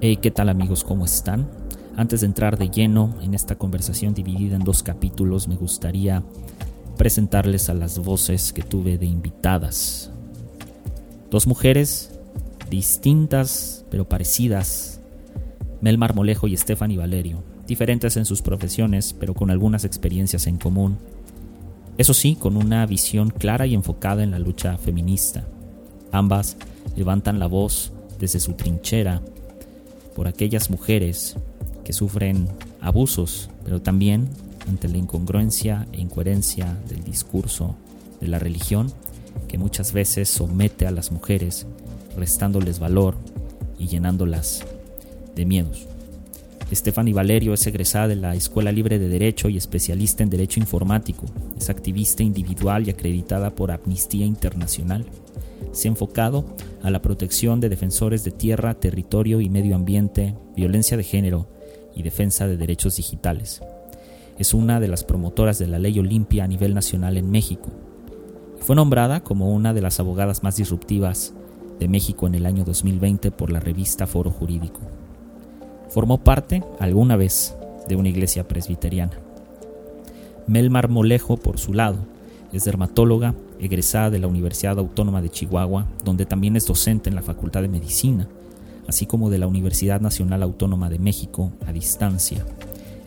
Hey, ¿qué tal amigos? ¿Cómo están? Antes de entrar de lleno en esta conversación dividida en dos capítulos, me gustaría presentarles a las voces que tuve de invitadas. Dos mujeres distintas pero parecidas, Mel Marmolejo y Stephanie Valerio, diferentes en sus profesiones pero con algunas experiencias en común. Eso sí, con una visión clara y enfocada en la lucha feminista. Ambas levantan la voz desde su trinchera por aquellas mujeres que sufren abusos, pero también ante la incongruencia e incoherencia del discurso de la religión que muchas veces somete a las mujeres, restándoles valor y llenándolas de miedos. Estefany Valerio es egresada de la Escuela Libre de Derecho y especialista en Derecho Informático. Es activista individual y acreditada por Amnistía Internacional. Se ha enfocado a la protección de defensores de tierra, territorio y medio ambiente, violencia de género y defensa de derechos digitales. Es una de las promotoras de la ley Olimpia a nivel nacional en México. Fue nombrada como una de las abogadas más disruptivas de México en el año 2020 por la revista Foro Jurídico. Formó parte, alguna vez, de una iglesia presbiteriana. Mel Marmolejo, por su lado, es dermatóloga, egresada de la Universidad Autónoma de Chihuahua, donde también es docente en la Facultad de Medicina, así como de la Universidad Nacional Autónoma de México a distancia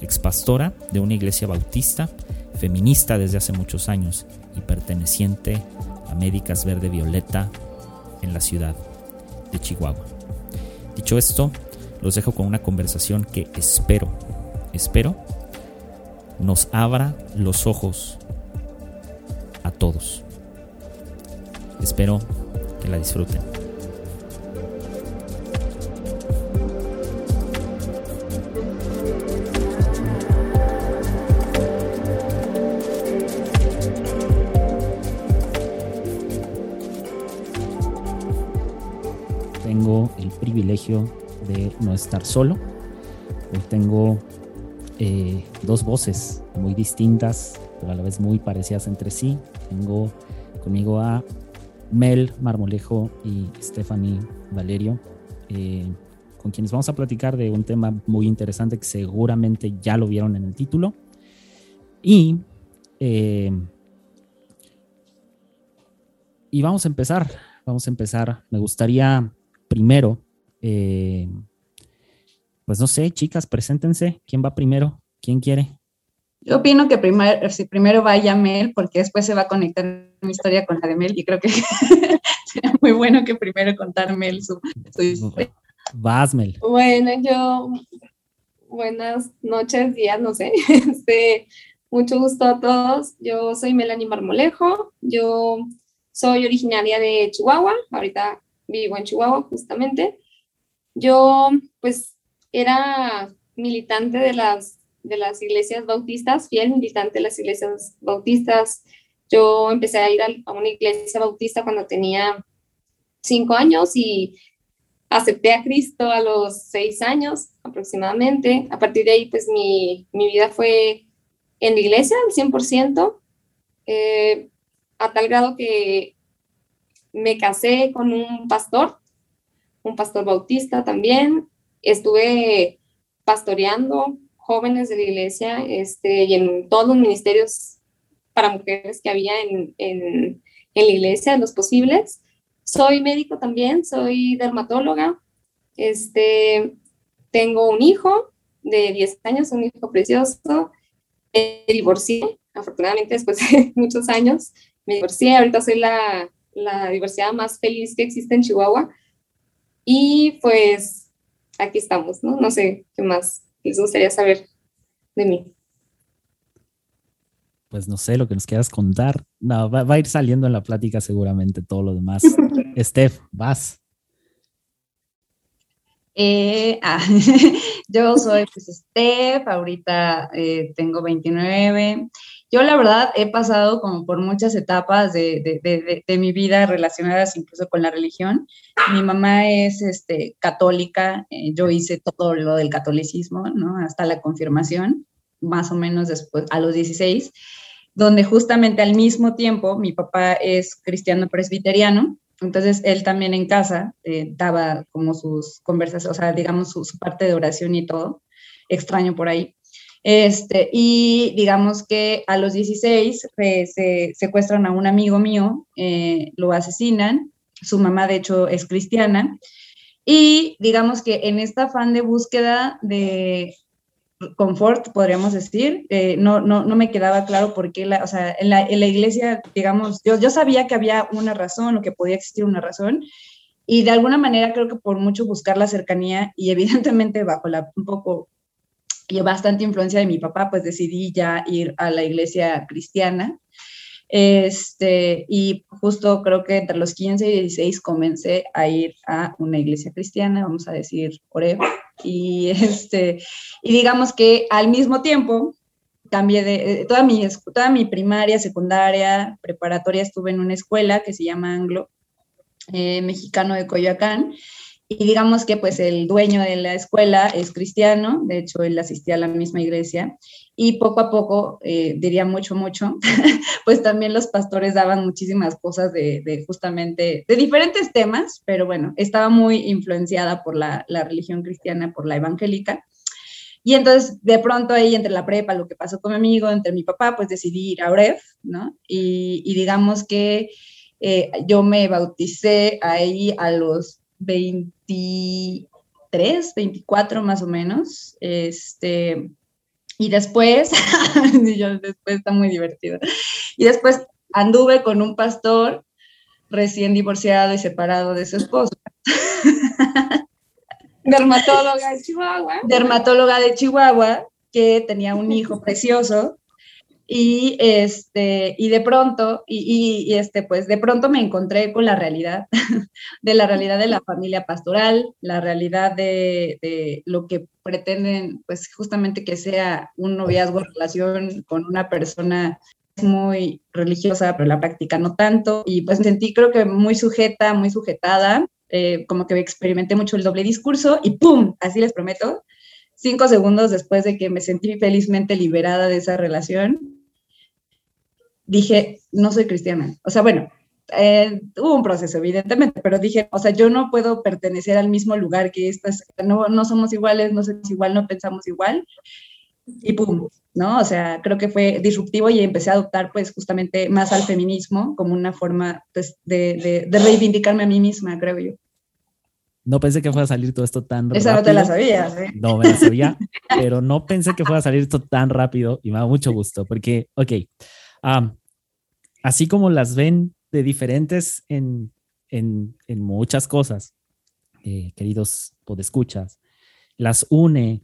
expastora de una iglesia bautista, feminista desde hace muchos años y perteneciente a Médicas Verde Violeta en la ciudad de Chihuahua. Dicho esto, los dejo con una conversación que espero, espero, nos abra los ojos a todos. Espero que la disfruten. privilegio no estar solo. Hoy tengo eh, dos voces muy distintas, pero a la vez muy parecidas entre sí. Tengo conmigo a Mel Marmolejo y Stephanie Valerio, eh, con quienes vamos a platicar de un tema muy interesante que seguramente ya lo vieron en el título. Y, eh, y vamos a empezar, vamos a empezar. Me gustaría primero eh, pues no sé, chicas, preséntense. ¿Quién va primero? ¿Quién quiere? Yo opino que primero, si primero vaya Mel, porque después se va a conectar mi historia con la de Mel y creo que sería muy bueno que primero contar Mel su, historia. Vas, Mel. Bueno, yo, buenas noches, días, no sé. Este, mucho gusto a todos. Yo soy Melanie Marmolejo. Yo soy originaria de Chihuahua. Ahorita vivo en Chihuahua, justamente. Yo, pues, era militante de las, de las iglesias bautistas, fiel militante de las iglesias bautistas. Yo empecé a ir a una iglesia bautista cuando tenía cinco años y acepté a Cristo a los seis años aproximadamente. A partir de ahí, pues mi, vida fue en la iglesia al 100%, eh, a tal grado que me casé con un pastor un pastor bautista también. Estuve pastoreando jóvenes de la iglesia este, y en todos los ministerios para mujeres que había en, en, la iglesia, los posibles. Soy médico también, soy dermatóloga. Este, tengo un hijo de 10 años, un hijo precioso. Me divorcié, afortunadamente después de muchos años. Me divorcié, ahorita soy la, la diversidad más feliz que existe en Chihuahua. Y pues aquí estamos, ¿no? No sé qué más les gustaría saber de mí. Pues no sé lo que nos quieras contar. No, va, a ir saliendo en la plática seguramente todo lo demás. Steph, vas. Eh, ah, yo soy pues Steph, ahorita eh, tengo 29 yo la verdad he pasado como por muchas etapas de, mi vida relacionadas incluso con la religión. Mi mamá es este, católica, eh, yo hice todo lo del catolicismo, ¿no? Hasta la confirmación, más o menos después, a los 16, donde justamente al mismo tiempo mi papá es cristiano presbiteriano, Entonces, él también en casa eh, daba como sus conversaciones, o sea, digamos, su, parte de oración y todo, extraño por ahí. Este, y digamos que a los 16 se secuestran a un amigo mío, eh, lo asesinan, su mamá de hecho es cristiana, y digamos que en esta afán de búsqueda de confort, podríamos decir, eh, no, no, no, me quedaba claro por qué, la, o sea, en la, en la iglesia, digamos, yo, yo sabía que había una razón o que podía existir una razón, y de alguna manera creo que por mucho buscar la cercanía y evidentemente bajo la un poco y bastante influencia de mi papá, pues decidí ya ir a la iglesia cristiana. Este, y justo creo que entre los 15 y 16 comencé a ir a una iglesia cristiana, vamos a decir Oreo. Y, este, y digamos que al mismo tiempo cambié de, toda mi, toda mi primaria, secundaria, preparatoria estuve en una escuela que se llama Anglo, eh, mexicano de Coyoacán, y digamos que pues el dueño de la escuela es cristiano, de hecho él asistía a la misma iglesia y poco a poco, eh, diría mucho, mucho, pues también los pastores daban muchísimas cosas de, justamente, de diferentes temas, pero bueno, estaba muy influenciada por la, religión cristiana, por la evangélica. Y entonces, de pronto ahí, entre la prepa, lo que pasó con mi amigo, entre mi papá, pues decidí ir a Oref, ¿no? Y, digamos que eh, yo me bauticé ahí a los 23, 24 más o menos. Este, y después, después está muy divertido. Y después anduve con un pastor recién divorciado y separado de su esposa. Dermatóloga de Chihuahua. Dermatóloga de Chihuahua, que tenía un hijo precioso y, este, y de pronto, y, este, pues de pronto me encontré con la realidad, de la realidad de la familia pastoral, la realidad de, lo que pretenden, pues justamente que sea un noviazgo, relación con una persona muy religiosa, pero la práctica no tanto, y pues me sentí creo que muy sujeta, muy sujetada, eh, como que experimenté mucho el doble discurso y ¡pum! Así les prometo, cinco segundos después de que me sentí felizmente liberada de esa relación, dije, no soy cristiana. O sea, bueno, eh, hubo un proceso, evidentemente, pero dije, o sea, yo no puedo pertenecer al mismo lugar que estas, no, no somos iguales, no somos igual, no pensamos igual. Y pum, ¿no? O sea, creo que fue disruptivo y empecé a adoptar, pues, justamente más al feminismo como una forma pues, de, de, reivindicarme a mí misma, creo yo. No pensé que fuera a salir todo esto tan rápido. Esa no te la sabías, ¿eh? No me la sabía, pero no pensé que fuera a salir esto tan rápido y me da mucho gusto porque, ok, así como las ven de diferentes en, en, muchas cosas, eh, queridos podescuchas, las une,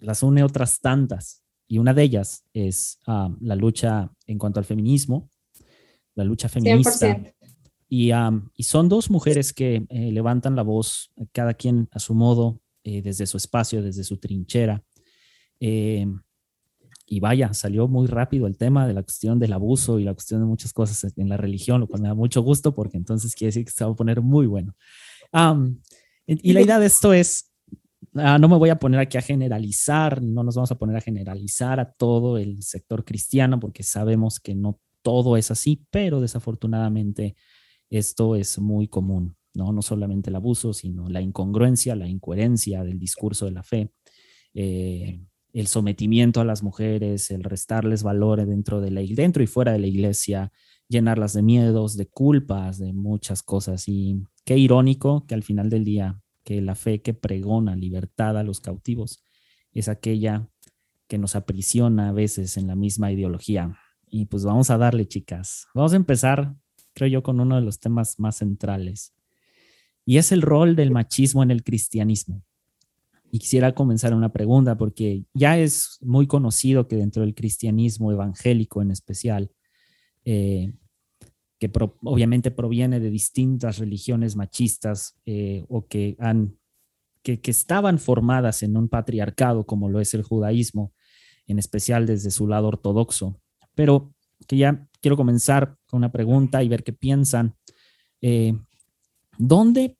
las une otras tantas. Y una de ellas es la lucha en cuanto al feminismo, la lucha feminista. Y, y, son dos mujeres que eh, levantan la voz, cada quien a su modo, eh, desde su espacio, desde su trinchera. Eh, y vaya, salió muy rápido el tema de la cuestión del abuso y la cuestión de muchas cosas en la religión, lo cual me da mucho gusto porque entonces quiere decir que se va a poner muy bueno. y la idea de esto es, ah, no me voy a poner aquí a generalizar, no nos vamos a poner a generalizar a todo el sector cristiano porque sabemos que no todo es así, pero desafortunadamente esto es muy común, ¿no? No solamente el abuso, sino la incongruencia, la incoherencia del discurso de la fe. Eh, el sometimiento a las mujeres, el restarles valores dentro, de la, dentro y fuera de la iglesia, llenarlas de miedos, de culpas, de muchas cosas. Y qué irónico que al final del día, que la fe que pregona libertad a los cautivos es aquella que nos aprisiona a veces en la misma ideología. Y pues vamos a darle, chicas. Vamos a empezar, creo yo, con uno de los temas más centrales. Y es el rol del machismo en el cristianismo. Y quisiera comenzar una pregunta porque ya es muy conocido que dentro del cristianismo evangélico en especial, eh, que obviamente proviene de distintas religiones machistas eh, o que, han, que, estaban formadas en un patriarcado como lo es el judaísmo, en especial desde su lado ortodoxo. Pero que ya quiero comenzar con una pregunta y ver qué piensan. Eh, ¿dónde,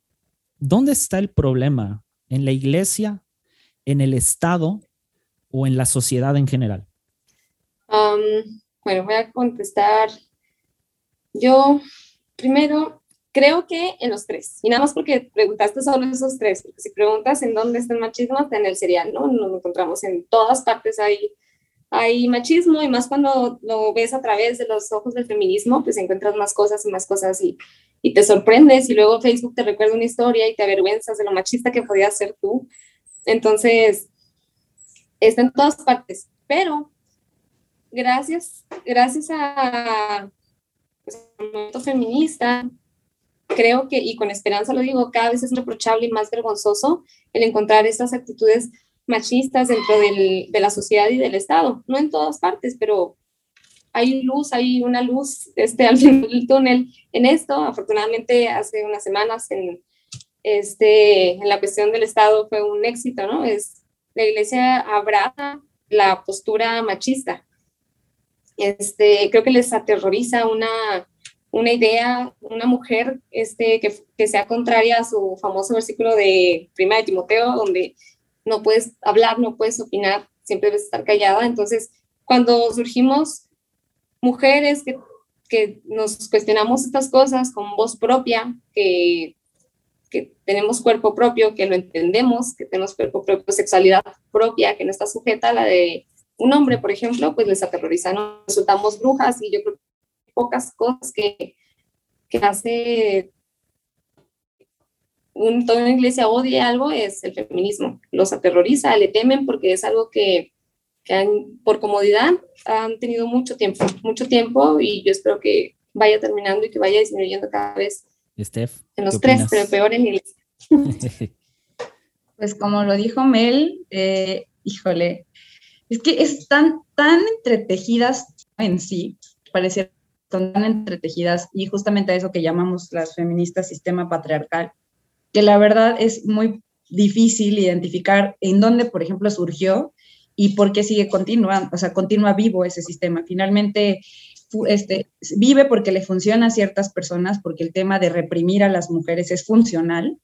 ¿Dónde está el problema? ¿En la iglesia en el Estado o en la sociedad en general? bueno, voy a contestar. Yo, primero, Creo que en los tres. Y nada más porque preguntaste sobre esos tres. Porque si preguntas en dónde está el machismo, está en el serial, ¿no? Nos encontramos en todas partes ahí. Hay machismo y más cuando lo ves a través de los ojos del feminismo, pues encuentras más cosas y más cosas y, y te sorprendes y luego Facebook te recuerda una historia y te avergüenzas de lo machista que podías ser tú. Entonces, está en todas partes, pero gracias, gracias a, pues, movimiento feminista, creo que, y con esperanza lo digo, cada vez es reprochable y más vergonzoso el encontrar estas actitudes machistas dentro del, de la sociedad y del Estado. No en todas partes, pero hay luz, hay una luz este, al final del túnel en esto. Afortunadamente, hace unas semanas en, este, en la cuestión del Estado fue un éxito, ¿no? Es, la iglesia abraza la postura machista. Este, creo que les aterroriza una una idea, una mujer este, que, que, sea contraria a su famoso versículo de Prima de Timoteo, donde no puedes hablar, no puedes opinar, siempre debes estar callada. Entonces, cuando surgimos mujeres que, que nos cuestionamos estas cosas con voz propia, que, que tenemos cuerpo propio, que lo entendemos, que tenemos cuerpo propio, sexualidad propia, que no está sujeta a la de un hombre, por ejemplo, pues les aterroriza, ¿no? Resultamos brujas y yo creo que pocas cosas que, que hace un, toda una iglesia odie algo es el feminismo. Los aterroriza, le temen porque es algo que, que han, por comodidad han tenido mucho tiempo, mucho tiempo y yo espero que vaya terminando y que vaya disminuyendo cada vez Steph, en los tres, pero peor en iglesia. pues como lo dijo Mel, eh, híjole, es que están tan entretejidas en sí, parece son tan entretejidas y justamente a eso que llamamos las feministas sistema patriarcal, que la verdad es muy difícil identificar en dónde, por ejemplo, surgió y por qué sigue continuando, o sea, continúa vivo ese sistema. Finalmente, este, vive porque le funciona a ciertas personas, porque el tema de reprimir a las mujeres es funcional,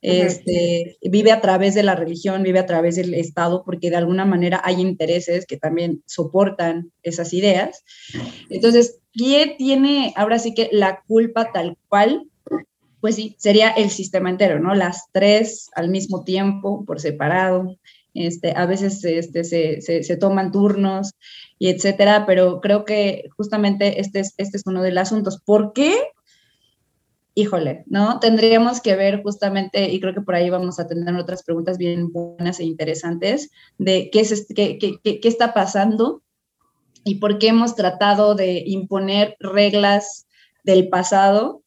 este, vive a través de la religión, vive a través del Estado, porque de alguna manera hay intereses que también soportan esas ideas. Entonces, ¿quién tiene ahora sí que la culpa tal cual? Pues sí, sería el sistema entero, ¿no? Las tres al mismo tiempo, por separado. Este, a veces este, se, se, se, toman turnos y etcétera, pero creo que justamente este es, este es uno de los asuntos. ¿Por qué? híjole, ¿no? Tendríamos que ver justamente, y creo que por ahí vamos a tener otras preguntas bien buenas e interesantes, de qué, es, qué, qué, qué está pasando y por qué hemos tratado de imponer reglas del pasado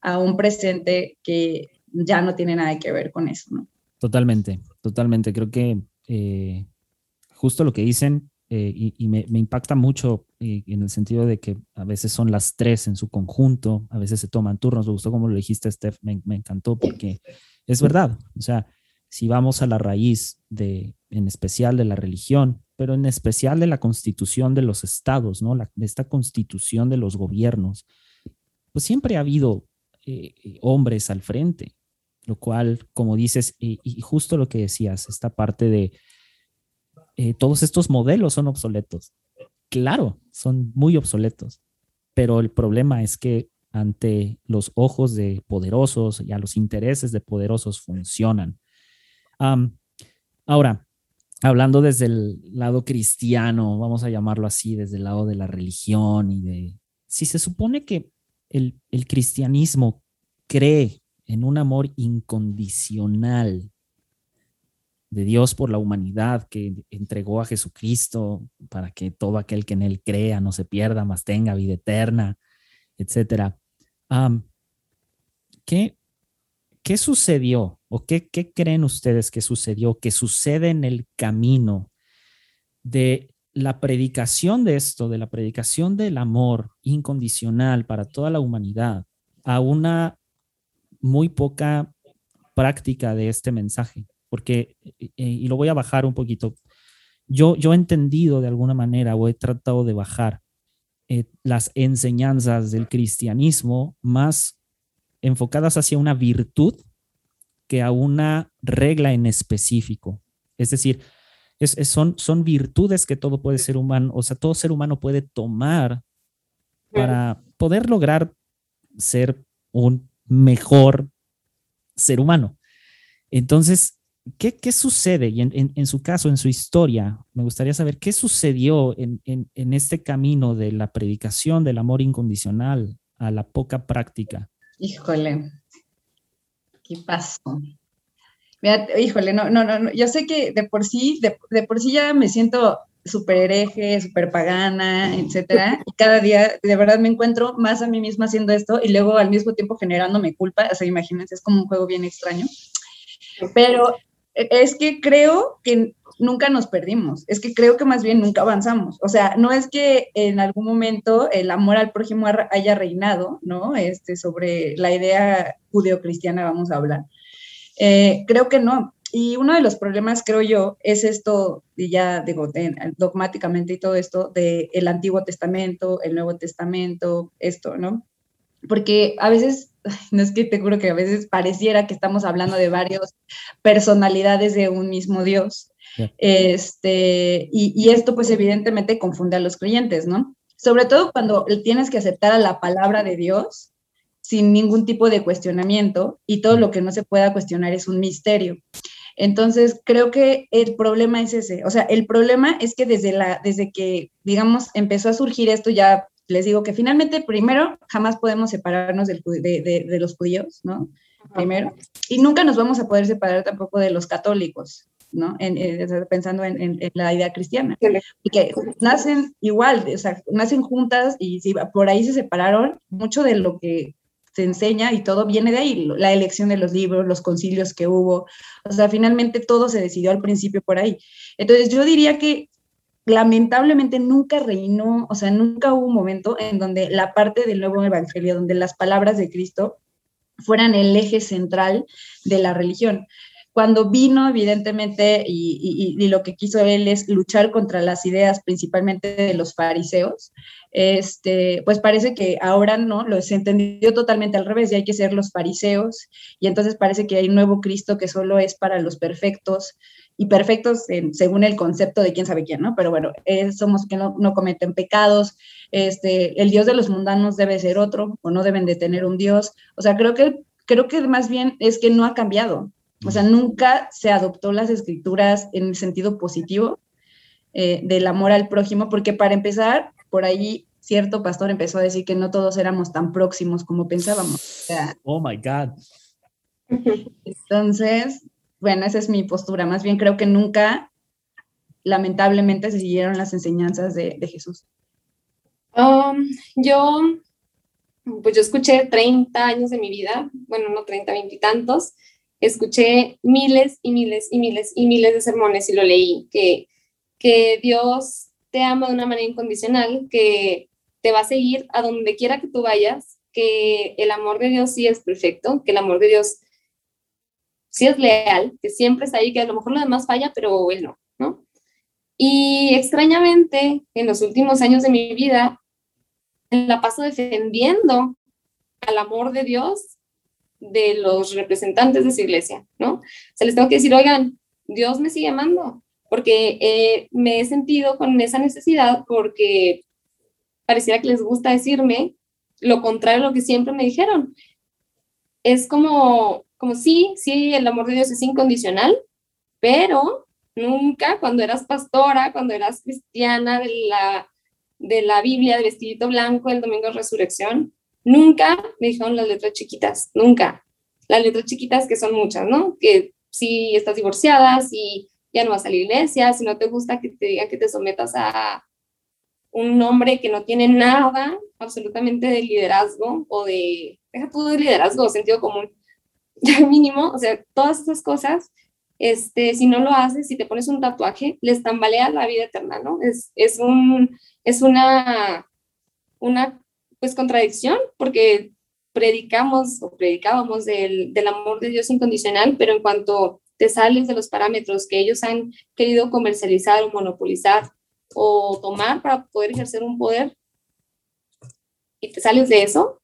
a un presente que ya no tiene nada que ver con eso. Totalmente, totalmente. Creo que eh, justo lo que dicen eh, y, me, impacta mucho eh, en el sentido de que a veces son las tres en su conjunto, a veces se toman turnos. Me gustó como lo dijiste, Steph, me, encantó porque es verdad. O sea, si vamos a la raíz de, en especial de la religión, pero en especial de la constitución de los estados, ¿no? de esta constitución de los gobiernos, pues siempre ha habido eh, hombres al frente, lo cual, como dices, y justo lo que decías, esta parte de eh, todos estos modelos son obsoletos. Claro, son muy obsoletos, pero el problema es que ante los ojos de poderosos y a los intereses de poderosos funcionan. ahora, hablando desde el lado cristiano, vamos a llamarlo así, desde el lado de la religión y de... Si se supone que el, el cristianismo cree en un amor incondicional de Dios por la humanidad que entregó a Jesucristo para que todo aquel que en él crea no se pierda, más tenga vida eterna, etcétera. ¿qué, ¿Qué sucedió o qué, qué creen ustedes que sucedió, que sucede en el camino de la predicación de esto, de la predicación del amor incondicional para toda la humanidad, a una muy poca práctica de este mensaje? Porque, y lo voy a bajar un poquito, yo, yo he entendido de alguna manera o he tratado de bajar eh, las enseñanzas del cristianismo más enfocadas hacia una virtud que a una regla en específico. Es decir, es, son, son virtudes que todo puede ser humano, o sea, todo ser humano puede tomar para poder lograr ser un mejor ser humano. Entonces, ¿qué, qué sucede? Y en, su caso, en su historia, me gustaría saber qué sucedió en, en este camino de la predicación del amor incondicional a la poca práctica. Híjole, ¿qué pasó? híjole, no, no, no, yo sé que de por sí, de, de por sí ya me siento súper hereje, súper pagana, etcétera. Y cada día de verdad me encuentro más a mí misma haciendo esto y luego al mismo tiempo generándome culpa. O sea, imagínense, es como un juego bien extraño. Pero es que creo que nunca nos perdimos, es que creo que más bien nunca avanzamos. O sea, no es que en algún momento el amor al prójimo haya reinado, ¿no? Este, sobre la idea judeocristiana vamos a hablar. Eh, creo que no. Y uno de los problemas, creo yo, es esto, y ya digo, dogmáticamente y todo esto, del el Antiguo Testamento, el Nuevo Testamento, esto, ¿no? Porque a veces, no es que te juro que a veces pareciera que estamos hablando de varias personalidades de un mismo Dios. Este, y, y esto pues evidentemente confunde a los creyentes, ¿no? Sobre todo cuando tienes que aceptar a la palabra de Dios sin ningún tipo de cuestionamiento y todo lo que no se pueda cuestionar es un misterio. Entonces, creo que el problema es ese. O sea, el problema es que desde, la, desde que, digamos, empezó a surgir esto, ya les digo que finalmente, primero, jamás podemos separarnos de, de, los judíos, ¿no? Primero. Y nunca nos vamos a poder separar tampoco de los católicos, ¿no? En, pensando en, en, la idea cristiana. Que nacen igual, o sea, nacen juntas y si por ahí se separaron, mucho de lo que se enseña y todo viene de ahí, la elección de los libros, los concilios que hubo, o sea, finalmente todo se decidió al principio por ahí. Entonces yo diría que lamentablemente nunca reinó, o sea, nunca hubo un momento en donde la parte del nuevo evangelio, donde las palabras de Cristo fueran el eje central de la religión. Cuando vino, evidentemente, y, lo que quiso él es luchar contra las ideas principalmente de los fariseos, este, pues parece que ahora no, lo se entendió totalmente al revés, y hay que ser los fariseos, y entonces parece que hay un nuevo Cristo que solo es para los perfectos, y perfectos según el concepto de quién sabe quién, ¿no? Pero bueno, somos que no, cometen pecados, este, el Dios de los mundanos debe ser otro, o no deben de tener un Dios, o sea, creo que, creo que más bien es que no ha cambiado, o sea, nunca se adoptó las escrituras en el sentido positivo eh, del amor al prójimo, porque para empezar, por ahí cierto pastor empezó a decir que no todos éramos tan próximos como pensábamos. oh my God. Entonces, bueno, esa es mi postura. Más bien creo que nunca, lamentablemente, se siguieron las enseñanzas de, Jesús. Um, yo, pues yo escuché 30 años de mi vida, bueno, no 30, 20 y tantos, escuché miles y miles y miles y miles de sermones y lo leí, que, que Dios te ama de una manera incondicional, que te va a seguir a donde quiera que tú vayas, que el amor de Dios sí es perfecto, que el amor de Dios sí es leal, que siempre está ahí, que a lo mejor lo demás falla, pero él no, ¿no? Y extrañamente, en los últimos años de mi vida, la paso defendiendo al amor de Dios de los representantes de su iglesia, ¿no? Se les tengo que decir, oigan, Dios me sigue amando, porque eh, me he sentido con esa necesidad porque pareciera que les gusta decirme lo contrario a lo que siempre me dijeron. Es como, como sí, sí, el amor de Dios es incondicional, pero nunca cuando eras pastora, cuando eras cristiana de la, de la Biblia, de vestidito blanco, el domingo de resurrección, nunca me dijeron las letras chiquitas, nunca. Las letras chiquitas que son muchas, ¿no? Que si estás divorciada, si ya no vas a la iglesia, si no te gusta que te digan que te sometas a un hombre que no tiene nada absolutamente de liderazgo o de, deja tú de liderazgo, sentido común, mínimo, o sea, todas esas cosas, este, si no lo haces, si te pones un tatuaje, les tambaleas la vida eterna, ¿no? Es, es, un, es una, una, pues, contradicción, porque predicamos o predicábamos del, del amor de Dios incondicional, pero en cuanto te sales de los parámetros que ellos han querido comercializar o monopolizar o tomar para poder ejercer un poder y te sales de eso,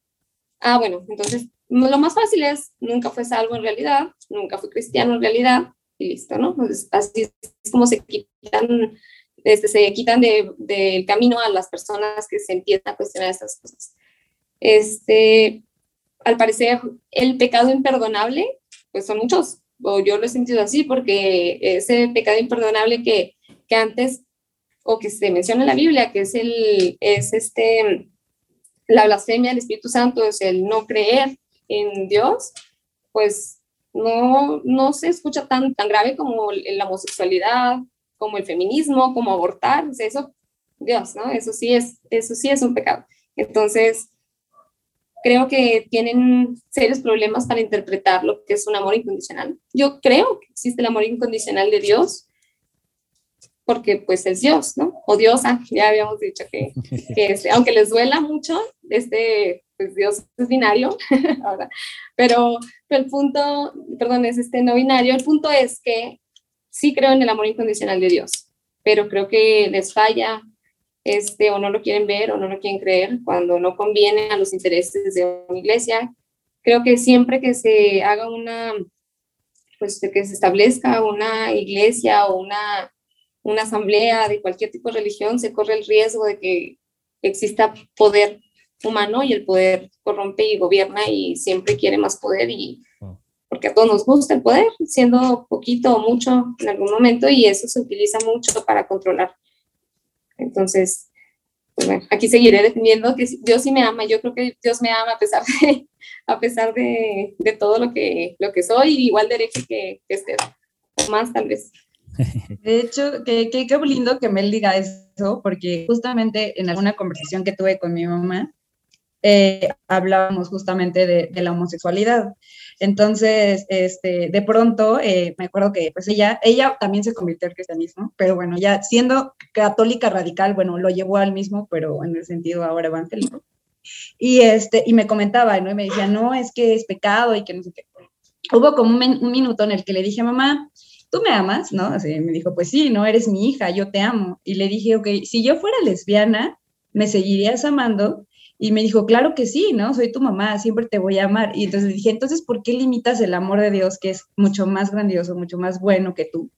ah, bueno, entonces lo más fácil es, nunca fue salvo en realidad, nunca fue cristiano en realidad, y listo, ¿no? Entonces, así es como se quitan, este, se quitan del de, camino a las personas que se empiezan a cuestionar estas cosas. Este, al parecer el pecado imperdonable, pues son muchos, o yo lo he sentido así, porque ese pecado imperdonable que, que antes, o que se menciona en la Biblia, que es el, es este, la blasfemia del Espíritu Santo, es el no creer en Dios, pues no, no se escucha tan, tan grave como la homosexualidad, como el feminismo, como abortar, eso, Dios, ¿no? Eso sí es, eso sí es un pecado. Entonces, creo que tienen serios problemas para interpretar lo que es un amor incondicional. Yo creo que existe el amor incondicional de Dios, porque pues es Dios, ¿no? O Dios, ah, ya habíamos dicho que, que este, aunque les duela mucho, este, pues Dios es binario, ahora, pero, pero el punto, perdón, es este no binario, el punto es que sí creo en el amor incondicional de Dios, pero creo que les falla este, o no lo quieren ver o no lo quieren creer cuando no conviene a los intereses de una iglesia. Creo que siempre que se haga una, pues que se establezca una iglesia o una, una asamblea de cualquier tipo de religión, se corre el riesgo de que exista poder humano y el poder corrompe y gobierna y siempre quiere más poder y porque a todos nos gusta el poder, siendo poquito o mucho en algún momento y eso se utiliza mucho para controlar entonces, pues bueno, aquí seguiré defendiendo que Dios sí me ama. Yo creo que Dios me ama a pesar de, a pesar de, de todo lo que, lo que soy, igual de hereje que, que este, más tal vez. De hecho, qué que, qué lindo que Mel diga eso, porque justamente en alguna conversación que tuve con mi mamá, eh, hablábamos justamente de, de, la homosexualidad. Entonces, este, de pronto, eh, me acuerdo que pues ella, ella también se convirtió al cristianismo, pero bueno, ya siendo católica radical, bueno, lo llevó al mismo, pero en el sentido ahora evangélico. Y, este, y me comentaba, ¿no? Y me decía, no, es que es pecado y que no sé qué. Hubo como un, un minuto en el que le dije, mamá, ¿tú me amas? ¿No? Me dijo, pues sí, no eres mi hija, yo te amo. Y le dije, ok, si yo fuera lesbiana, ¿me seguirías amando? Y me dijo, claro que sí, ¿no? Soy tu mamá, siempre te voy a amar. Y entonces le dije, entonces, ¿por qué limitas el amor de Dios, que es mucho más grandioso, mucho más bueno que tú,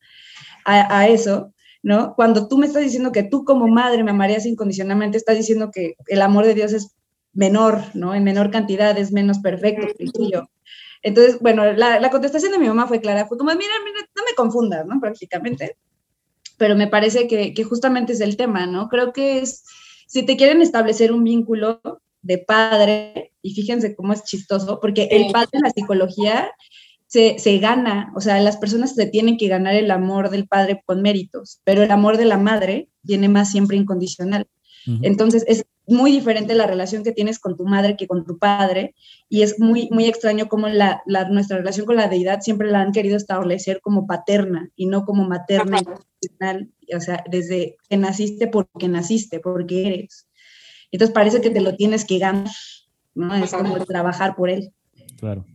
a, eso? ¿No? Cuando tú me estás diciendo que tú como madre me amarías incondicionalmente, estás diciendo que el amor de Dios es menor, ¿no? En menor cantidad, es menos perfecto que. Entonces, bueno, la, contestación de mi mamá fue clara, fue como, mira, mira, no me confundas, ¿no? Prácticamente. Pero me parece que, que justamente es el tema, ¿no? Creo que es si te quieren establecer un vínculo de padre, y fíjense cómo es chistoso, porque el padre en la psicología se, se, gana, o sea, las personas se tienen que ganar el amor del padre con méritos, pero el amor de la madre viene más siempre incondicional. Entonces, es muy diferente la relación que tienes con tu madre que con tu padre, y es muy, muy extraño cómo la, la, nuestra relación con la deidad siempre la han querido establecer como paterna y no como materna o sea, desde que naciste porque naciste, porque eres. Entonces parece que te lo tienes que ganar, ¿no? Es como trabajar por él. Claro.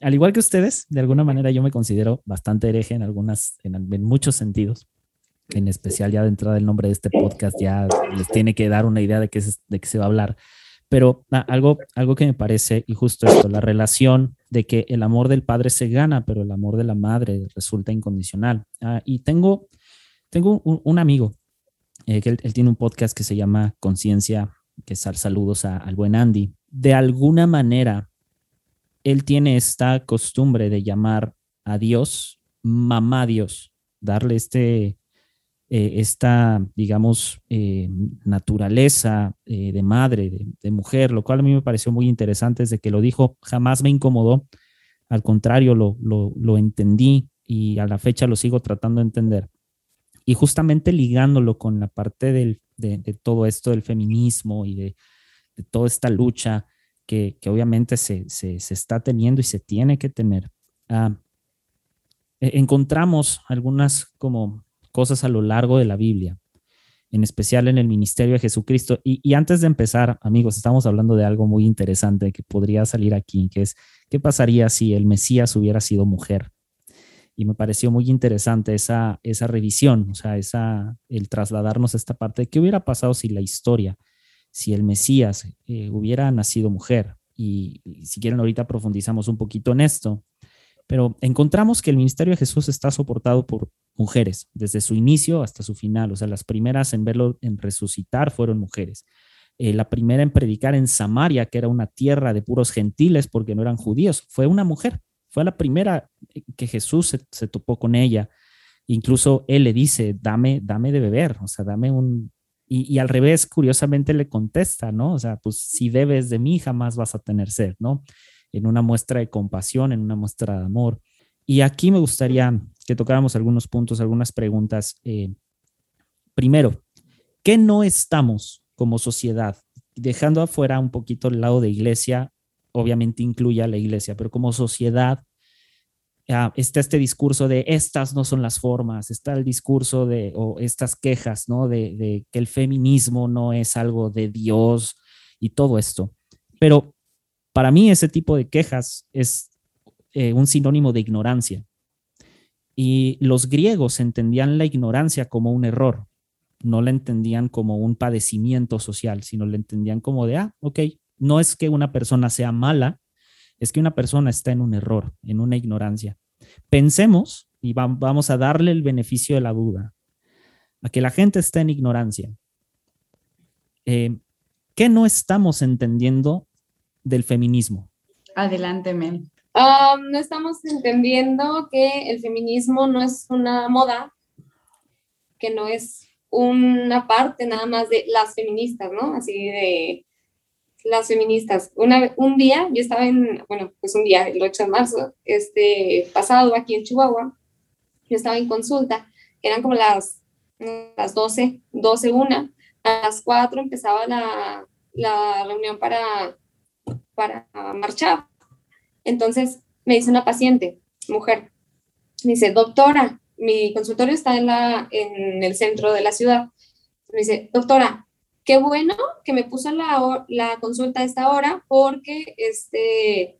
Al igual que ustedes, de alguna manera yo me considero bastante hereje en algunas, en, muchos sentidos. En especial ya de entrada el nombre de este podcast ya les tiene que dar una idea de qué, de qué se va a hablar. Pero ah, algo, algo que me parece, y justo esto, la relación de que el amor del padre se gana, pero el amor de la madre resulta incondicional. Ah, y tengo, tengo un, amigo eh, que él, tiene un podcast que se llama Conciencia, que sal, saludos al buen Andy. De alguna manera, él tiene esta costumbre de llamar a Dios mamá Dios, darle este, eh, esta, digamos, eh, naturaleza eh, de madre, de, mujer, lo cual a mí me pareció muy interesante desde que lo dijo, jamás me incomodó, al contrario, lo, lo, entendí y a la fecha lo sigo tratando de entender. Y justamente ligándolo con la parte del, de, todo esto del feminismo y de, toda esta lucha que, que obviamente se, se, se, está teniendo y se tiene que tener, ah, e, encontramos algunas como cosas a lo largo de la Biblia, en especial en el ministerio de Jesucristo. Y, antes de empezar, amigos, estamos hablando de algo muy interesante que podría salir aquí, que es, ¿qué pasaría si el Mesías hubiera sido mujer? Y me pareció muy interesante esa, esa revisión, o sea, esa, el trasladarnos a esta parte de qué hubiera pasado si la historia, si el Mesías eh, hubiera nacido mujer. y si quieren, ahorita profundizamos un poquito en esto pero encontramos que el ministerio de Jesús está soportado por mujeres, desde su inicio hasta su final. O sea, las primeras en verlo en resucitar fueron mujeres. eh, la primera en predicar en Samaria, que era una tierra de puros gentiles porque no eran judíos, fue una mujer. Fue la primera que Jesús se, topó con ella. Incluso él le dice, dame, dame de beber, o sea, dame un... Y, y, al revés, curiosamente le contesta, ¿no? O sea, pues si bebes de mí, jamás vas a tener sed, ¿no? En una muestra de compasión, en una muestra de amor. Y aquí me gustaría que tocáramos algunos puntos, algunas preguntas. Eh, primero, ¿qué no estamos como sociedad? Dejando afuera un poquito el lado de iglesia, obviamente incluye a la iglesia, pero como sociedad está este discurso de estas no son las formas, está el discurso de, estas quejas, ¿no? De, de que el feminismo no es algo de Dios y todo esto. Pero para mí ese tipo de quejas es eh, un sinónimo de ignorancia. Y los griegos entendían la ignorancia como un error, no la entendían como un padecimiento social, sino la entendían como de, ah, ok, no es que una persona sea mala, es que una persona está en un error, en una ignorancia. Pensemos y vamos a darle el beneficio de la duda a que la gente está en ignorancia. Eh, ¿Qué no estamos entendiendo del feminismo? Adelante, Mel no estamos entendiendo que el feminismo no es una moda, que no es una parte nada más de las feministas, ¿no? Así de las feministas. Una, un día, yo estaba en, bueno, pues un día, el 8 de marzo, este pasado aquí en Chihuahua, yo estaba en consulta, eran como las, las 12, 12, una, a las 4 empezaba la, la reunión para, para marchar entonces me dice una paciente, mujer, me dice, doctora, mi consultorio está en, la, en el centro de la ciudad. Me dice, doctora, qué bueno que me puso la, la consulta a esta hora porque este,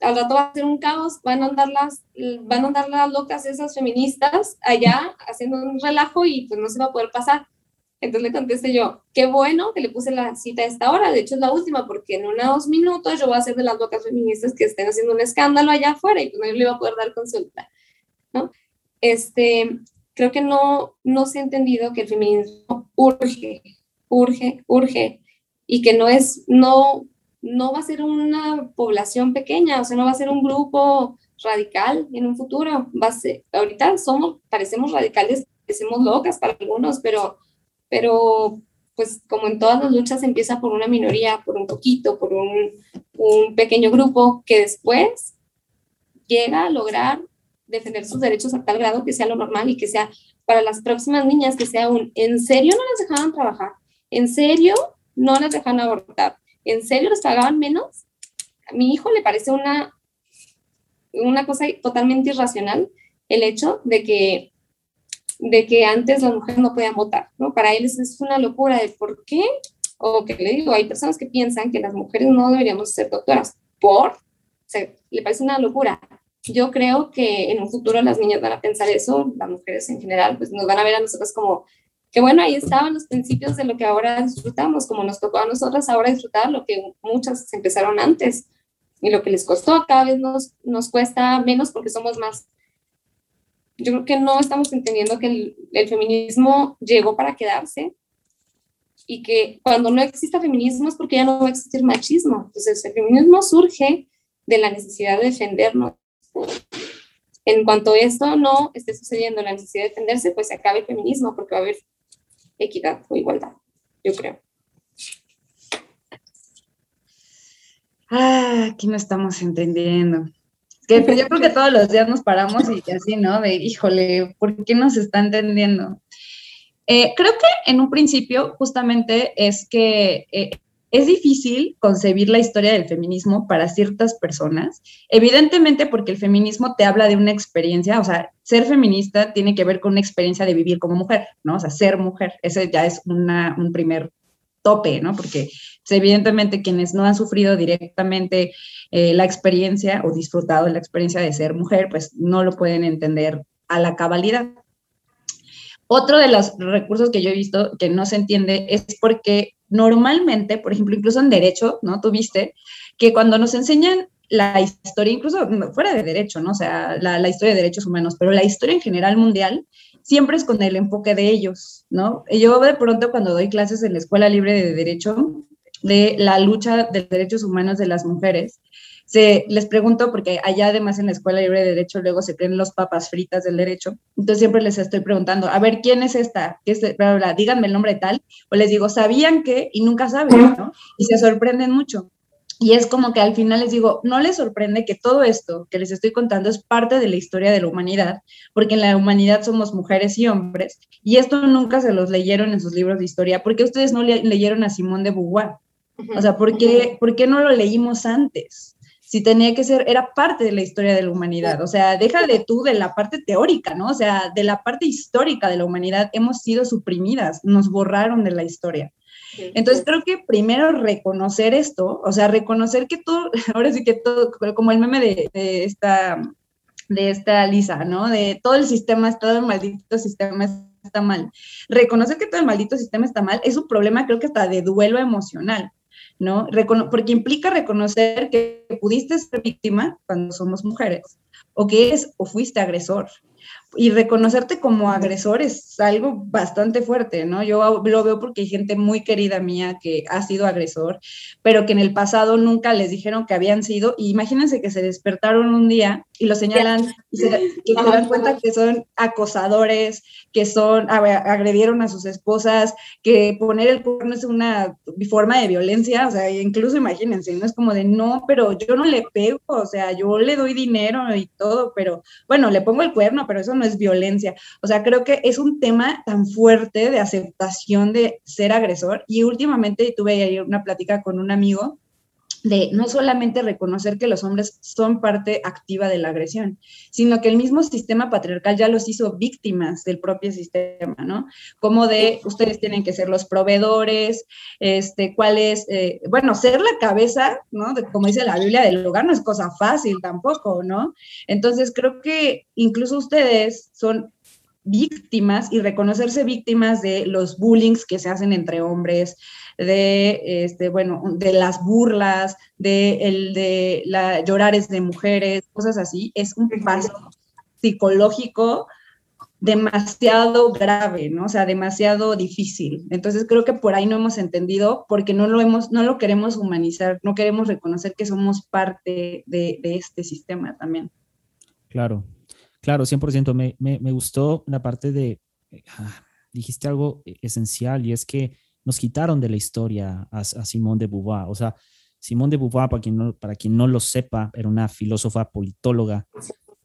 al rato va a ser un caos, van a andar las, van a andar las locas esas feministas allá haciendo un relajo y pues no se va a poder pasar. Entonces le contesté yo, qué bueno que le puse la cita a esta hora, de hecho es la última, porque en unos minutos yo voy a ser de las locas feministas que estén haciendo un escándalo allá afuera y pues no le iba a poder dar consulta, ¿no? Este, creo que no, no se ha entendido que el feminismo urge, urge, urge, y que no es, no, no va a ser una población pequeña, o sea, no va a ser un grupo radical en un futuro, va a ser, ahorita somos, parecemos radicales, parecemos locas para algunos, pero pero pues como en todas las luchas empieza por una minoría, por un poquito, por un, un pequeño grupo que después llega a lograr defender sus derechos a tal grado que sea lo normal y que sea para las próximas niñas que sea un, ¿en serio no les dejaban trabajar? ¿En serio no les dejaban abortar? ¿En serio les pagaban menos? A mi hijo le parece una, una cosa totalmente irracional el hecho de que de que antes las mujeres no podían votar, ¿no? Para él es una locura de por qué, o que le digo, hay personas que piensan que las mujeres no deberíamos ser doctoras, por, o sea, le parece una locura. Yo creo que en un futuro las niñas van a pensar eso, las mujeres en general, pues nos van a ver a nosotros como que bueno, ahí estaban los principios de lo que ahora disfrutamos, como nos tocó a nosotras ahora disfrutar lo que muchas empezaron antes y lo que les costó, cada vez nos, nos cuesta menos porque somos más yo creo que no estamos entendiendo que el, feminismo llegó para quedarse y que cuando no exista feminismo es porque ya no va a existir machismo. Entonces, el feminismo surge de la necesidad de defendernos. En cuanto esto no esté sucediendo, la necesidad de defenderse, pues se acaba el feminismo porque va a haber equidad o igualdad, yo creo. Ah, aquí no estamos entendiendo. Que yo creo que todos los días nos paramos y así, ¿no? De, híjole, ¿por qué nos está entendiendo? Eh, creo que en un principio justamente es que eh, es difícil concebir la historia del feminismo para ciertas personas, evidentemente porque el feminismo te habla de una experiencia, o sea, ser feminista tiene que ver con una experiencia de vivir como mujer, ¿no? O sea, ser mujer, ese ya es una, un primer tope, ¿no? Porque pues, evidentemente quienes no han sufrido directamente eh, la experiencia o disfrutado de la experiencia de ser mujer, pues no lo pueden entender a la cabalidad. Otro de los recursos que yo he visto que no se entiende es porque normalmente, por ejemplo, incluso en derecho, ¿no? Tuviste que cuando nos enseñan la historia, incluso fuera de derecho, ¿no? O sea, la historia de derechos humanos, pero la historia en general mundial, siempre es con el enfoque de ellos, ¿no? Yo de pronto cuando doy clases en la Escuela Libre de Derecho de la lucha de derechos humanos de las mujeres, se, les pregunto, porque allá además en la Escuela Libre de Derecho luego se creen los papas fritas del derecho, entonces siempre les estoy preguntando, a ver, ¿quién es esta? ¿Qué es, díganme el nombre tal, o les digo, ¿sabían que? Y nunca saben, ¿no? Y se sorprenden mucho. Y es como que al final les digo, no les sorprende que todo esto que les estoy contando es parte de la historia de la humanidad, porque en la humanidad somos mujeres y hombres, y esto nunca se los leyeron en sus libros de historia, porque ustedes no leyeron a Simón de Beauvoir. O sea, ¿por qué, ¿por qué no lo leímos antes? si tenía que ser, era parte de la historia de la humanidad. O sea, deja de tú de la parte teórica, ¿no? O sea, de la parte histórica de la humanidad hemos sido suprimidas, nos borraron de la historia. Entonces creo que primero reconocer esto, o sea, reconocer que todo, ahora sí que todo, como el meme de, esta, de esta Lisa, ¿no? De todo el sistema, todo el maldito sistema está mal. Reconocer que todo el maldito sistema está mal es un problema creo que hasta de duelo emocional. ¿no? porque implica reconocer que pudiste ser víctima cuando somos mujeres, o que es o fuiste agresor, y reconocerte como agresor es algo bastante fuerte, ¿no? Yo lo veo porque hay gente muy querida mía que ha sido agresor, pero que en el pasado nunca les dijeron que habían sido, y imagínense que se despertaron un día y lo señalan y se, que se dan cuenta que son acosadores, que son, agredieron a sus esposas, que poner el cuerno es una forma de violencia, o sea, incluso imagínense, no es como de, no, pero yo no le pego, o sea, yo le doy dinero y todo, pero bueno, le pongo el cuerno, pero eso no es violencia. O sea, creo que es un tema tan fuerte de aceptación de ser agresor y últimamente tuve una plática con un amigo de no solamente reconocer que los hombres son parte activa de la agresión, sino que el mismo sistema patriarcal ya los hizo víctimas del propio sistema, ¿no? Como de ustedes tienen que ser los proveedores, este, cuál es, eh, bueno, ser la cabeza, ¿no? De, como dice la Biblia del hogar no es cosa fácil tampoco, ¿no? Entonces creo que incluso ustedes son víctimas y reconocerse víctimas de los bullings que se hacen entre hombres, de, este, bueno, de las burlas, de, el, de la, llorares de mujeres, cosas así, es un paso psicológico demasiado grave, ¿no? O sea, demasiado difícil. Entonces creo que por ahí no hemos entendido porque no lo hemos, no lo queremos humanizar, no queremos reconocer que somos parte de, este sistema también. Claro, claro, 100%. Me, me, me gustó la parte de, ah, dijiste algo esencial y es que nos quitaron de la historia a, Simón de Beauvoir. O sea, Simón de Beauvoir, para quien no, para quien no lo sepa, era una filósofa politóloga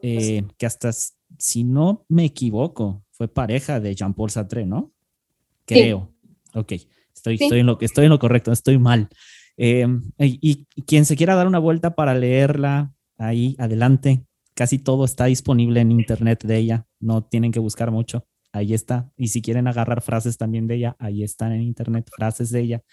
eh, que hasta, si no me equivoco, fue pareja de Jean-Paul Sartre, ¿no? Creo. Ok, estoy, estoy, en lo, estoy en lo correcto, estoy mal. Eh, y, y, quien se quiera dar una vuelta para leerla, ahí adelante. Casi todo está disponible en internet de ella, no tienen que buscar mucho ahí está. Y si quieren agarrar frases también de ella, ahí están en internet, frases de ella,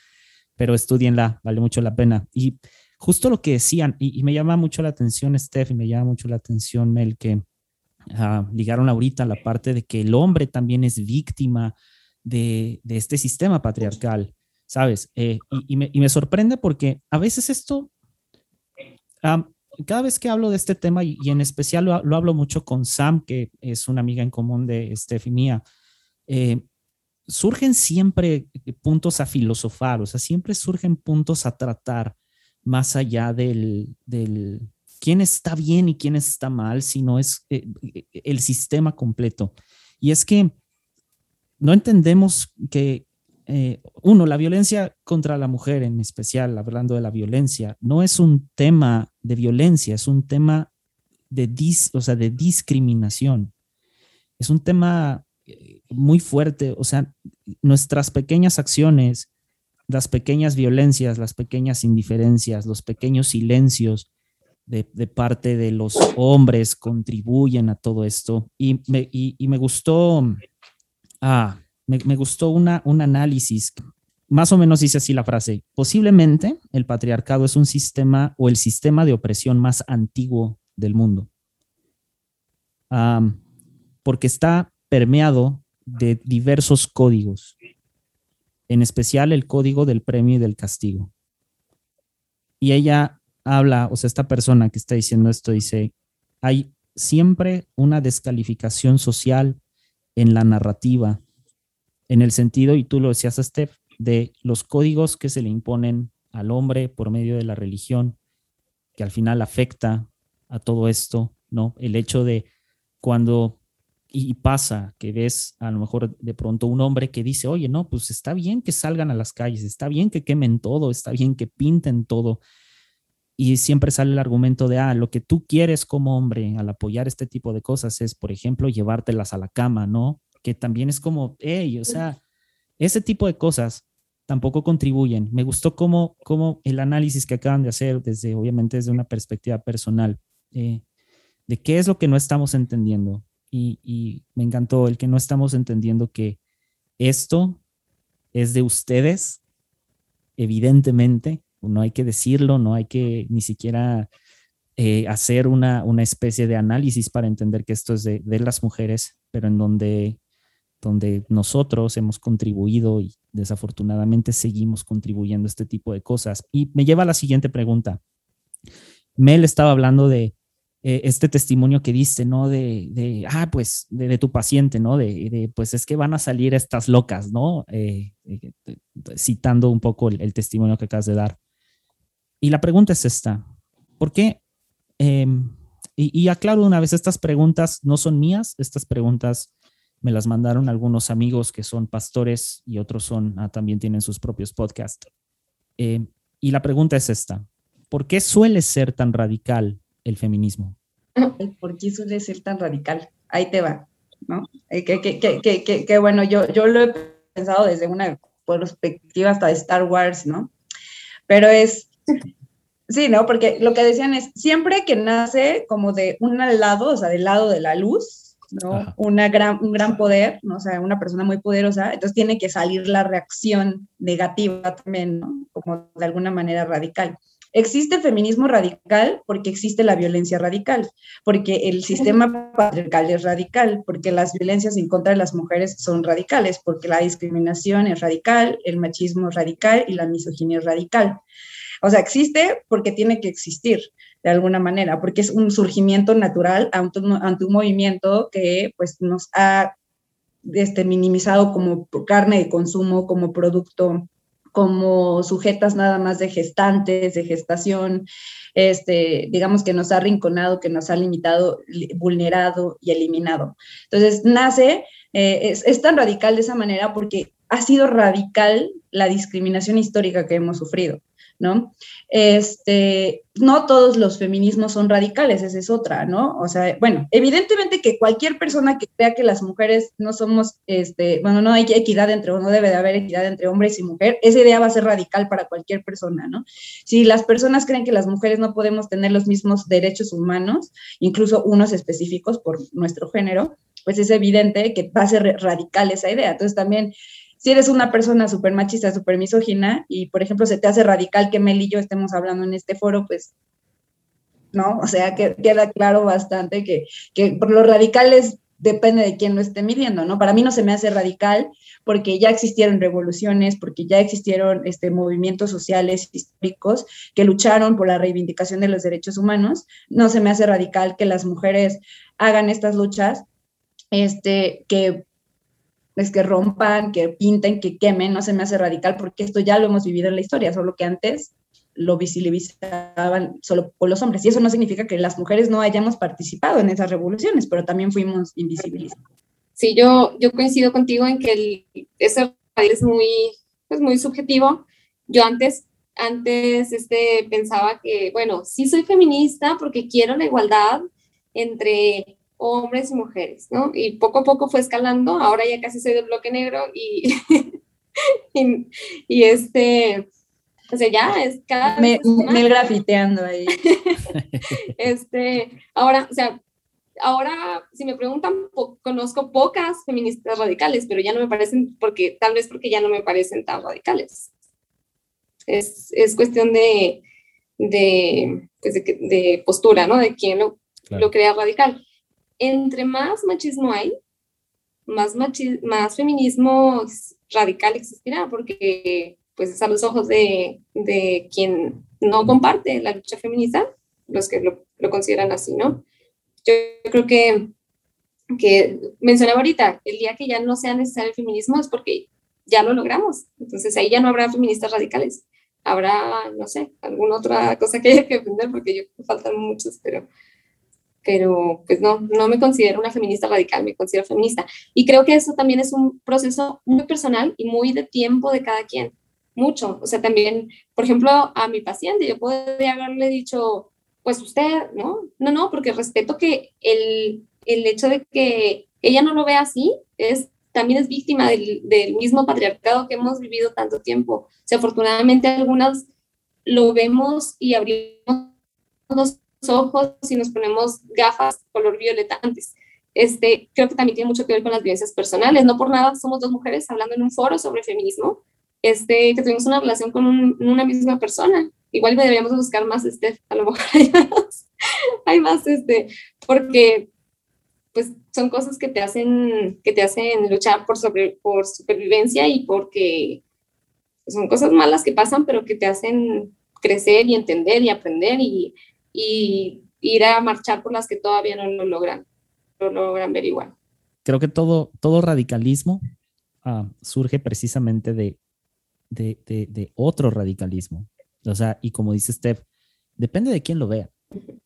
pero estudienla, vale mucho la pena. Y justo lo que decían, y, me llama mucho la atención, Steph, y me llama mucho la atención, Mel, que uh, ligaron ahorita la parte de que el hombre también es víctima de, de este sistema patriarcal, ¿sabes? Eh, y, me, y, me, sorprende porque a veces esto, cada vez que hablo de este tema, y, en especial lo, hablo mucho con Sam, que es una amiga en común de Steph mía, eh, surgen siempre puntos a filosofar, o sea, siempre surgen puntos a tratar más allá del, del quién está bien y quién está mal, sino es eh, el sistema completo. Y es que no entendemos que eh, uno, la violencia contra la mujer en especial, hablando de la violencia, no es un tema de violencia, es un tema de, o sea, de discriminación. Es un tema eh, muy fuerte, o sea, nuestras pequeñas acciones, las pequeñas violencias, las pequeñas indiferencias, los pequeños silencios de, parte de los hombres contribuyen a todo esto. Y me, y me gustó, ah, me, gustó una, un análisis, más o menos dice así la frase, posiblemente el patriarcado es un sistema o el sistema de opresión más antiguo del mundo, porque está permeado de diversos códigos, en especial el código del premio y del castigo. Y ella habla, o sea, esta persona que está diciendo esto dice, hay siempre una descalificación social en la narrativa, en el sentido, y tú lo decías, Steph, de los códigos que se le imponen al hombre por medio de la religión, que al final afecta a todo esto, ¿no? El hecho de cuando y pasa que ves a lo mejor de pronto un hombre que dice, oye, no, pues está bien que salgan a las calles, está bien que quemen todo, está bien que pinten todo. Y siempre sale el argumento de, ah, lo que tú quieres como hombre al apoyar este tipo de cosas es, por ejemplo, llevártelas a la cama, ¿no? Que también es como, hey, o sea, ese tipo de cosas tampoco contribuyen. Me gustó como, como el análisis que acaban de hacer desde, obviamente, desde una perspectiva personal, eh, de qué es lo que no estamos entendiendo. Y, y, me encantó el que no estamos entendiendo que esto es de ustedes, evidentemente, no hay que decirlo, no hay que ni siquiera eh, hacer una, una, especie de análisis para entender que esto es de, de las mujeres, pero en donde donde nosotros hemos contribuido y desafortunadamente seguimos contribuyendo a este tipo de cosas. Y me lleva a la siguiente pregunta. Mel estaba hablando de eh, este testimonio que diste, ¿no? De, de ah, pues, de, tu paciente, ¿no? De, pues es que van a salir estas locas, ¿no? Eh, eh, citando un poco el, testimonio que acabas de dar. Y la pregunta es esta, ¿por qué? Em, y, y aclaro una vez, estas preguntas no son mías, estas preguntas me las mandaron algunos amigos que son pastores y otros son, ah, también tienen sus propios podcasts. Eh, y la pregunta es esta, ¿por qué suele ser tan radical el feminismo? ¿Por qué suele ser tan radical? Ahí te va, ¿no? Eh, que, que, que, que, bueno, yo, yo lo he pensado desde una perspectiva hasta de Star Wars, ¿no? Pero es, sí, ¿no? Porque lo que decían es, siempre que nace como de un lado, o sea, del lado de la luz, ¿no? Una gran, un gran poder, ¿no? O sea, una persona muy poderosa, entonces tiene que salir la reacción negativa también, ¿no? Como de alguna manera radical. Existe feminismo radical porque existe la violencia radical, porque el sistema patriarcal es radical, porque las violencias en contra de las mujeres son radicales, porque la discriminación es radical, el machismo es radical y la misoginia es radical. O sea, existe porque tiene que existir de alguna manera, porque es un surgimiento natural ante un, ante un movimiento que pues nos ha este, minimizado como carne de consumo, como producto como sujetas nada más de gestantes, de gestación, este, digamos que nos ha arrinconado, que nos ha limitado, vulnerado y eliminado. Entonces, nace, eh, es, es, tan radical de esa manera porque ha sido radical la discriminación histórica que hemos sufrido. ¿No? Este, no todos los feminismos son radicales, esa es otra, ¿no? O sea, bueno, evidentemente que cualquier persona que crea que las mujeres no somos, este, bueno, no hay equidad entre, no debe de haber equidad entre hombres y mujeres, esa idea va a ser radical para cualquier persona, ¿no? Si las personas creen que las mujeres no podemos tener los mismos derechos humanos, incluso unos específicos por nuestro género, pues es evidente que va a ser radical esa idea. Entonces también si eres una persona súper machista, súper misógina, y por ejemplo se te hace radical que Mel y yo estemos hablando en este foro, pues, ¿no? O sea, que queda claro bastante que, que por los radicales depende de quién lo esté midiendo, ¿no? Para mí no se me hace radical porque ya existieron revoluciones, porque ya existieron este, movimientos sociales históricos que lucharon por la reivindicación de los derechos humanos. No se me hace radical que las mujeres hagan estas luchas, este, que es que rompan, que pinten, que quemen, no se me hace radical porque esto ya lo hemos vivido en la historia, solo que antes lo visibilizaban solo por los hombres. Y eso no significa que las mujeres no hayamos participado en esas revoluciones, pero también fuimos invisibilizadas. Sí, yo, yo coincido contigo en que el, ese es muy, pues muy subjetivo. Yo antes, antes este, pensaba que, bueno, sí soy feminista porque quiero la igualdad entre hombres y mujeres, ¿no? Y poco a poco fue escalando, ahora ya casi soy del bloque negro y, y, este, o sea, ya es cada me, me grafiteando ahí. este, ahora, o sea, ahora si me preguntan, conozco pocas feministas radicales, pero ya no me parecen, porque tal vez porque ya no me parecen tan radicales. Es, es cuestión de, de, pues de, postura, ¿no? De quién lo, lo crea radical entre más machismo hay, más, más feminismo radical existirá, porque pues es a los ojos de, de quien no comparte la lucha feminista, los que lo, lo, consideran así, ¿no? Yo creo que que mencionaba ahorita, el día que ya no sea necesario el feminismo es porque ya lo logramos. Entonces ahí ya no habrá feministas radicales. Habrá, no sé, alguna otra cosa que haya que aprender porque faltan muchos, pero, pero pues no, no me considero una feminista radical, me considero feminista. Y creo que eso también es un proceso muy personal y muy de tiempo de cada quien. Mucho. O sea, también, por ejemplo, a mi paciente, yo podría haberle dicho, pues usted, ¿no? No, no, porque respeto que el, el hecho de que ella no lo vea así es también es víctima del, mismo patriarcado que hemos vivido tanto tiempo. O sea, afortunadamente algunas lo vemos y abrimos los ojos y nos ponemos gafas color violeta antes. Este, creo que también tiene mucho que ver con las vivencias personales. No por nada somos dos mujeres hablando en un foro sobre feminismo, este, que tuvimos una relación con una misma persona igual deberíamos buscar más, este, a lo mejor hay más, hay más, este, porque pues son cosas que te hacen, que te hacen luchar por, sobre, por supervivencia y porque son cosas malas que pasan, pero que te hacen crecer y entender y aprender y, y ir a marchar por las que todavía no lo logran, no lo logran ver igual. Creo que todo, todo radicalismo uh, surge precisamente de, de, de, de, otro radicalismo, o sea, y como dice Steph, depende de quién lo vea,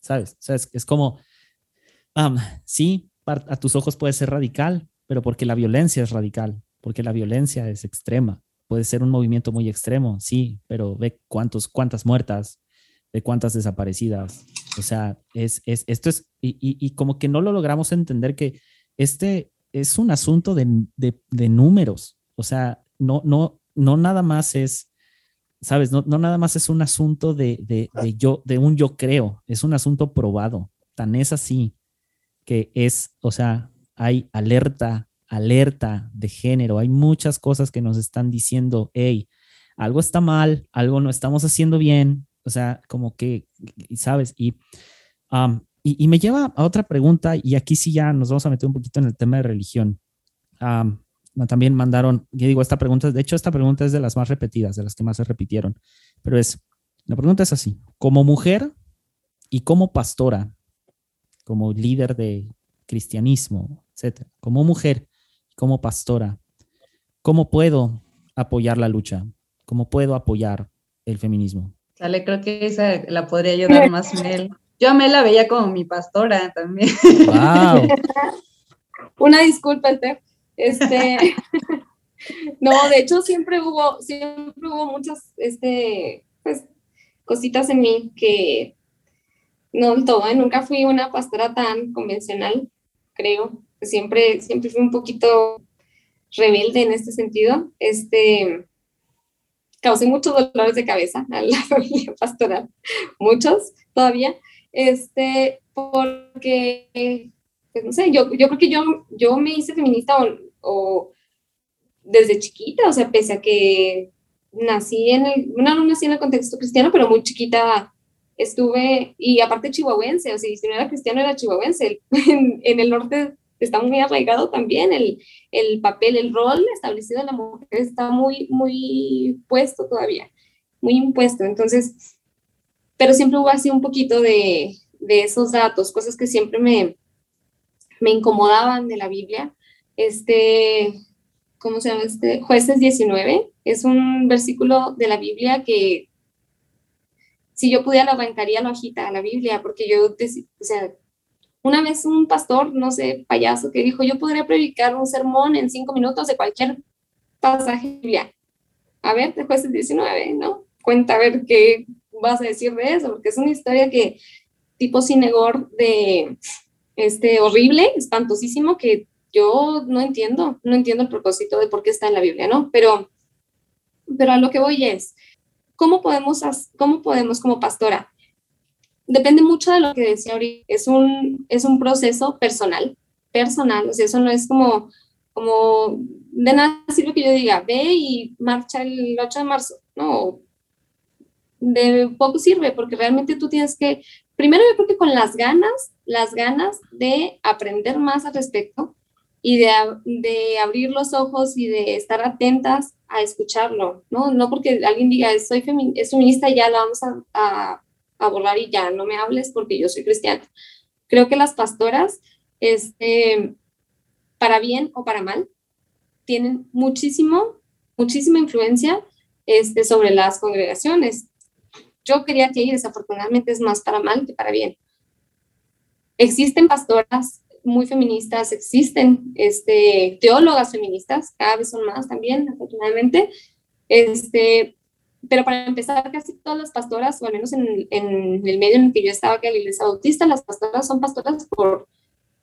¿sabes? O sea, es, como, sí, a tus ojos puede ser radical, pero porque la violencia es radical, porque la violencia es extrema. Puede ser un movimiento muy extremo, sí, pero ve cuántos, cuántas muertas, ve cuántas desaparecidas. O sea, es, es, esto es, y, y, como que no lo logramos entender que este es un asunto de, de, de números. O sea, no, no, no nada más es ¿sabes? No, nada más es un asunto de, de, de, yo, de un yo creo, es un asunto probado. Tan es así que es, o sea, hay alerta, alerta de género, hay muchas cosas que nos están diciendo, hey, algo está mal, algo no estamos haciendo bien, o sea, como que, ¿sabes? Y, y, me lleva a otra pregunta, y aquí sí ya nos vamos a meter un poquito en el tema de religión también mandaron, yo digo, esta pregunta, de hecho esta pregunta es de las más repetidas, de las que más se repitieron, pero es, la pregunta es así, como mujer y como pastora, como líder de cristianismo, etcétera, como mujer y como pastora, ¿cómo puedo apoyar la lucha? ¿Cómo puedo apoyar el feminismo? Sale, creo que esa la podría ayudar más Mel. Yo a Mel la veía como mi pastora también. Wow. Una disculpa, Steph. Este, no, de hecho siempre hubo, siempre hubo muchas, este, pues, cositas en mí que no todo, ¿eh? nunca fui una pastora tan convencional, creo. Siempre, siempre fui un poquito rebelde en este sentido. Este, causé muchos dolores de cabeza a la familia pastoral, muchos todavía, este, porque, pues no sé, yo, yo creo que yo, yo me hice feminista o desde chiquita, o sea, pese a que nací en el, no, no nací en el contexto cristiano, pero muy chiquita estuve, y aparte chihuahuense, o sea, si no era cristiano era chihuahuense, en, en el norte está muy arraigado también el, el, papel, el rol establecido de la mujer está muy, muy puesto todavía, muy impuesto, entonces, pero siempre hubo así un poquito de, de esos datos, cosas que siempre me, me incomodaban de la Biblia, este, ¿cómo se llama este? Jueces 19, es un versículo de la Biblia que si yo pudiera lo arrancaría la hojita a la Biblia, porque yo, o sea, una vez un pastor, no sé, payaso, que dijo, yo podría predicar un sermón en cinco minutos de cualquier pasaje Biblia. A ver, de jueces 19, ¿no? Cuenta a ver qué vas a decir de eso, porque es una historia que tipo sinegor de este horrible, espantosísimo, que yo no entiendo, no entiendo el propósito de por qué está en la Biblia, ¿no? Pero, pero a lo que voy es, ¿cómo podemos, cómo podemos como pastora? Depende mucho de lo que decía ahorita, es un, es un proceso personal, personal, o sea, eso no es como, como, de nada sirve que yo diga, ve y marcha el 8 de marzo, no, de poco sirve porque realmente tú tienes que, primero yo creo que con las ganas, las ganas de aprender más al respecto, y de, de, abrir los ojos y de estar atentas a escucharlo, ¿no? No porque alguien diga, soy es feminista, ya la vamos a, a, a, borrar y ya no me hables porque yo soy cristiana. Creo que las pastoras este, para bien o para mal, tienen muchísimo, muchísima influencia este, sobre las congregaciones. Yo quería que desafortunadamente es más para mal que para bien. Existen pastoras muy feministas, existen este, teólogas feministas, cada vez son más también, afortunadamente. Este, pero para empezar, casi todas las pastoras, o al menos en, en el medio en el que yo estaba, que era la iglesia bautista, las pastoras son pastoras por,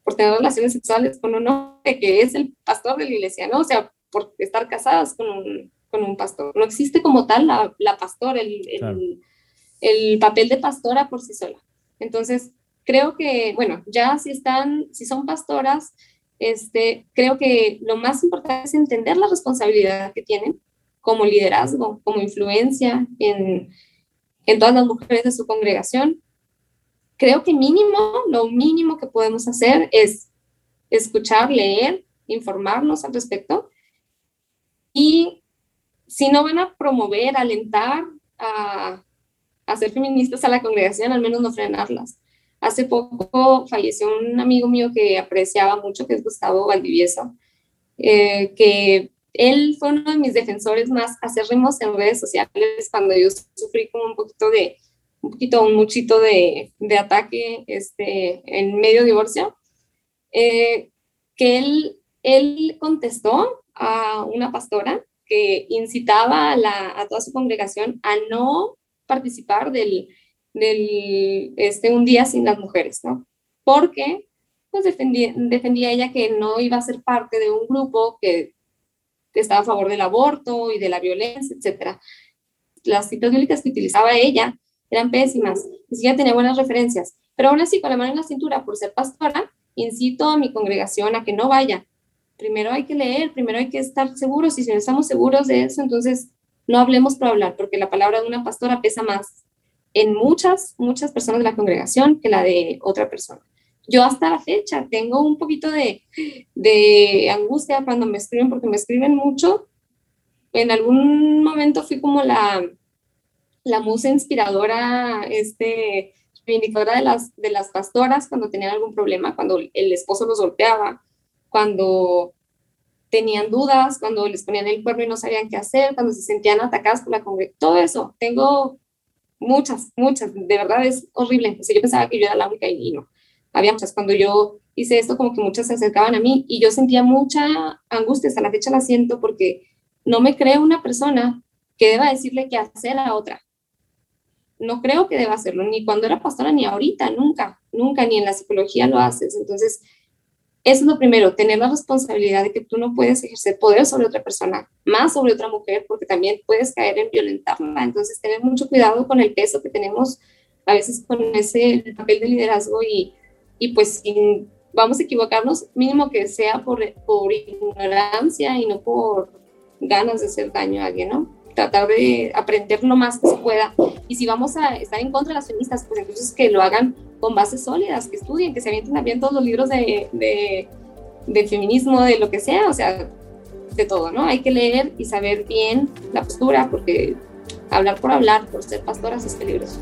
por tener relaciones sexuales con uno que es el pastor de la iglesia, ¿no? O sea, por estar casadas con un, con un pastor. No existe como tal la, la pastora, el, el, el papel de pastora por sí sola. Entonces, creo que, bueno, ya si están, si son pastoras, este, creo que lo más importante es entender la responsabilidad que tienen como liderazgo, como influencia en, en todas las mujeres de su congregación. Creo que mínimo, lo mínimo que podemos hacer es escuchar, leer, informarnos al respecto. Y si no van a promover, alentar a, a ser feministas a la congregación, al menos no frenarlas. Hace poco falleció un amigo mío que apreciaba mucho, que es Gustavo Valdivieso, eh, que él fue uno de mis defensores más acérrimos en redes sociales cuando yo sufrí como un poquito de, un poquito, un muchito de, de ataque este, en medio divorcio, eh, que él, él contestó a una pastora que incitaba a, la, a toda su congregación a no participar del, del este, un día sin las mujeres, ¿no? Porque pues defendía, defendía ella que no iba a ser parte de un grupo que estaba a favor del aborto y de la violencia, etc. Las citas bíblicas que utilizaba ella eran pésimas, ni siquiera tenía buenas referencias, pero aún así, con la mano en la cintura, por ser pastora, incito a mi congregación a que no vaya. Primero hay que leer, primero hay que estar seguros, y si no estamos seguros de eso, entonces no hablemos por hablar, porque la palabra de una pastora pesa más en muchas, muchas personas de la congregación que la de otra persona yo hasta la fecha tengo un poquito de, de, angustia cuando me escriben, porque me escriben mucho. En algún momento fui como la, la musa inspiradora, este, reivindicadora de las, de las pastoras cuando tenían algún problema, cuando el esposo los golpeaba, cuando tenían dudas, cuando les ponían el cuerno y no sabían qué hacer, cuando se sentían atacadas por la congregación, todo eso. Tengo muchas, muchas, de verdad es horrible. O yo pensaba que yo era la única y no había muchas. Cuando yo hice esto, como que muchas se acercaban a mí y yo sentía mucha angustia, hasta la fecha la siento porque no me creo una persona que deba decirle qué hacer a otra. No creo que deba hacerlo, ni cuando era pastora, ni ahorita, nunca, nunca, ni en la psicología lo haces. Entonces, eso es lo primero, tener la responsabilidad de que tú no puedes ejercer poder sobre otra persona, más sobre otra mujer, porque también puedes caer en violentarla. Entonces, tener mucho cuidado con el peso que tenemos a veces con ese papel de liderazgo y y pues si vamos a equivocarnos, mínimo que sea por, por ignorancia y no por ganas de hacer daño a alguien, ¿no? Tratar de aprender lo más que se pueda. Y si vamos a estar en contra de las feministas, pues entonces que lo hagan con bases sólidas, que estudien, que se avienten también todos los libros de, de, de feminismo, de lo que sea, o sea, de todo, ¿no? Hay que leer y saber bien la postura, porque hablar por hablar, por ser pastoras es peligroso.